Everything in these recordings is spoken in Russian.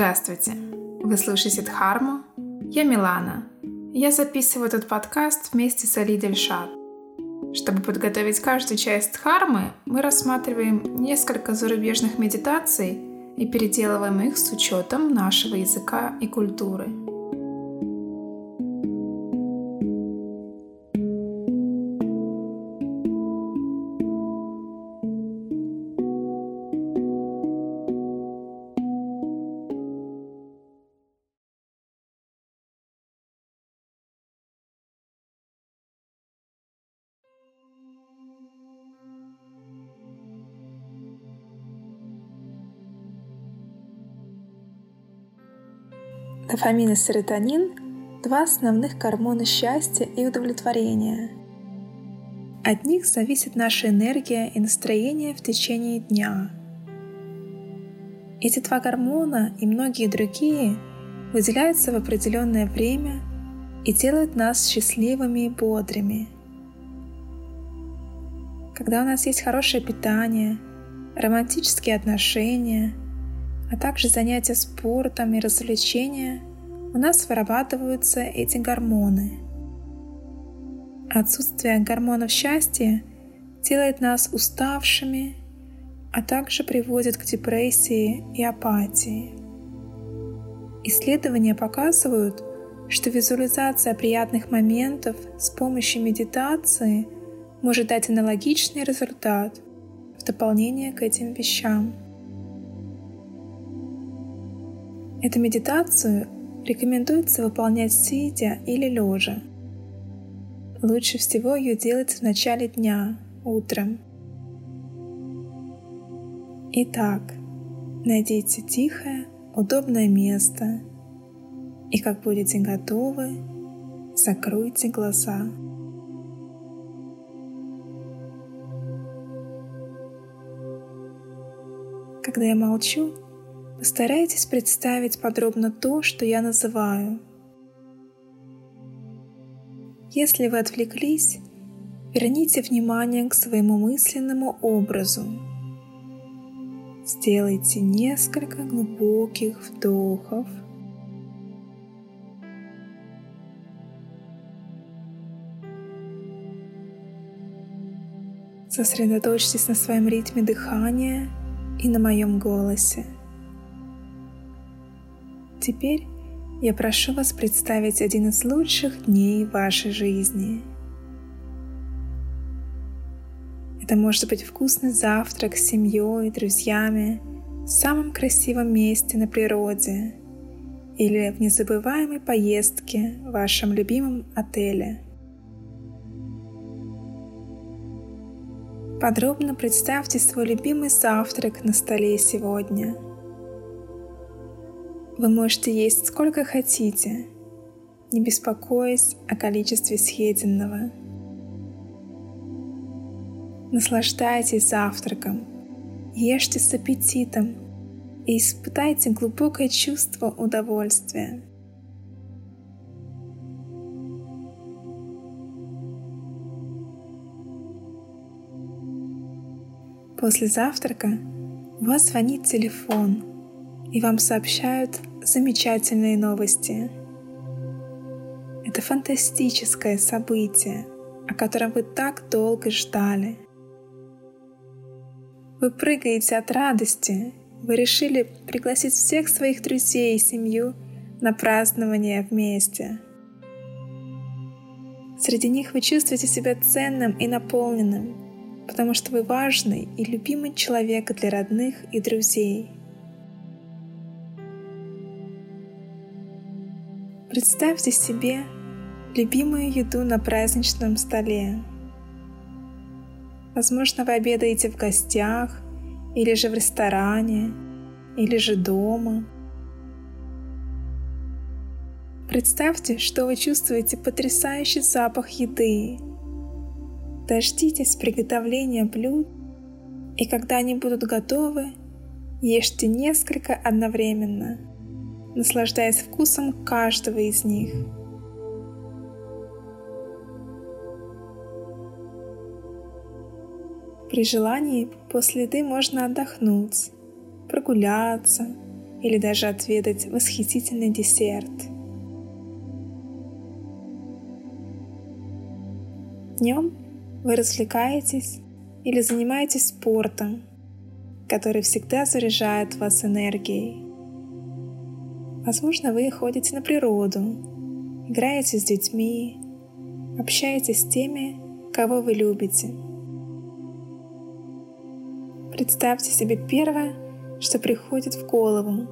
Здравствуйте! Вы слушаете Дхарму? Я Милана. Я записываю этот подкаст вместе с Али Дельшат. Чтобы подготовить каждую часть Дхармы, мы рассматриваем несколько зарубежных медитаций и переделываем их с учетом нашего языка и культуры – Дофамин и серотонин – два основных гормона счастья и удовлетворения. От них зависит наша энергия и настроение в течение дня. Эти два гормона и многие другие выделяются в определенное время и делают нас счастливыми и бодрыми. Когда у нас есть хорошее питание, романтические отношения – а также занятия спортом и развлечения, у нас вырабатываются эти гормоны. Отсутствие гормонов счастья делает нас уставшими, а также приводит к депрессии и апатии. Исследования показывают, что визуализация приятных моментов с помощью медитации может дать аналогичный результат в дополнение к этим вещам. Эту медитацию рекомендуется выполнять сидя или лежа. Лучше всего ее делать в начале дня, утром. Итак, найдите тихое, удобное место и как будете готовы, закройте глаза. Когда я молчу, Постарайтесь представить подробно то, что я называю. Если вы отвлеклись, верните внимание к своему мысленному образу. Сделайте несколько глубоких вдохов. Сосредоточьтесь на своем ритме дыхания и на моем голосе. Теперь я прошу вас представить один из лучших дней вашей жизни. Это может быть вкусный завтрак с семьей друзьями в самом красивом месте на природе или в незабываемой поездке в вашем любимом отеле. Подробно представьте свой любимый завтрак на столе сегодня – вы можете есть сколько хотите, не беспокоясь о количестве съеденного. Наслаждайтесь завтраком, ешьте с аппетитом и испытайте глубокое чувство удовольствия. После завтрака у вас звонит телефон, и вам сообщают замечательные новости. Это фантастическое событие, о котором вы так долго ждали. Вы прыгаете от радости, вы решили пригласить всех своих друзей и семью на празднование вместе. Среди них вы чувствуете себя ценным и наполненным, потому что вы важный и любимый человек для родных и друзей – Представьте себе любимую еду на праздничном столе. Возможно, вы обедаете в гостях, или же в ресторане, или же дома. Представьте, что вы чувствуете потрясающий запах еды. Дождитесь приготовления блюд, и когда они будут готовы, ешьте несколько одновременно – наслаждаясь вкусом каждого из них. При желании после еды можно отдохнуть, прогуляться или даже отведать восхитительный десерт. Днем вы развлекаетесь или занимаетесь спортом, который всегда заряжает вас энергией. Возможно, вы ходите на природу, играете с детьми, общаетесь с теми, кого вы любите. Представьте себе первое, что приходит в голову,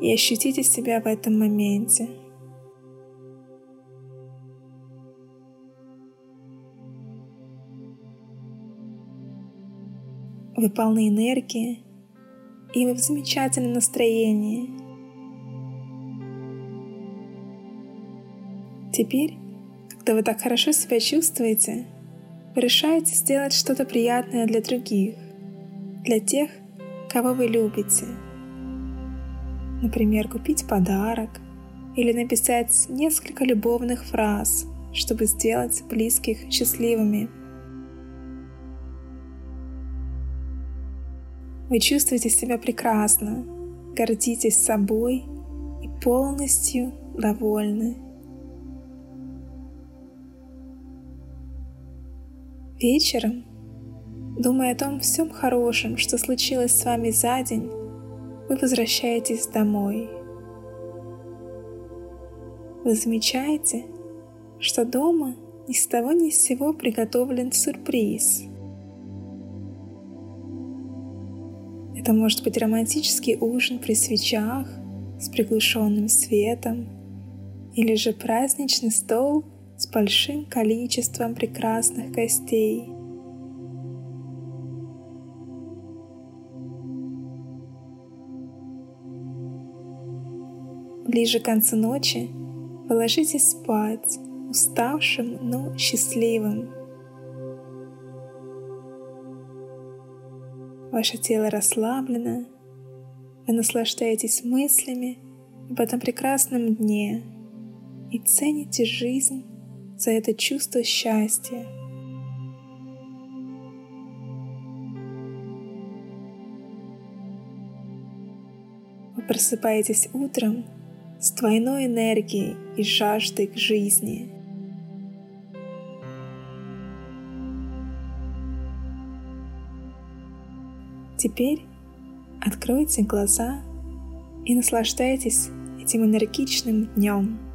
и ощутите себя в этом моменте. Вы полны энергии, и вы в замечательном настроении. Теперь, когда вы так хорошо себя чувствуете, вы решаете сделать что-то приятное для других, для тех, кого вы любите. Например, купить подарок или написать несколько любовных фраз, чтобы сделать близких счастливыми. Вы чувствуете себя прекрасно, гордитесь собой и полностью довольны. Вечером Думая о том всем хорошем, что случилось с вами за день, вы возвращаетесь домой. Вы замечаете, что дома ни с того ни с сего приготовлен сюрприз. Это может быть романтический ужин при свечах с приглушенным светом или же праздничный стол с большим количеством прекрасных гостей – Ближе к концу ночи вы ложитесь спать, уставшим, но счастливым. Ваше тело расслаблено, вы наслаждаетесь мыслями об этом прекрасном дне и цените жизнь за это чувство счастья. Вы просыпаетесь утром с двойной энергией и жаждой к жизни. Теперь откройте глаза и наслаждайтесь этим энергичным днем.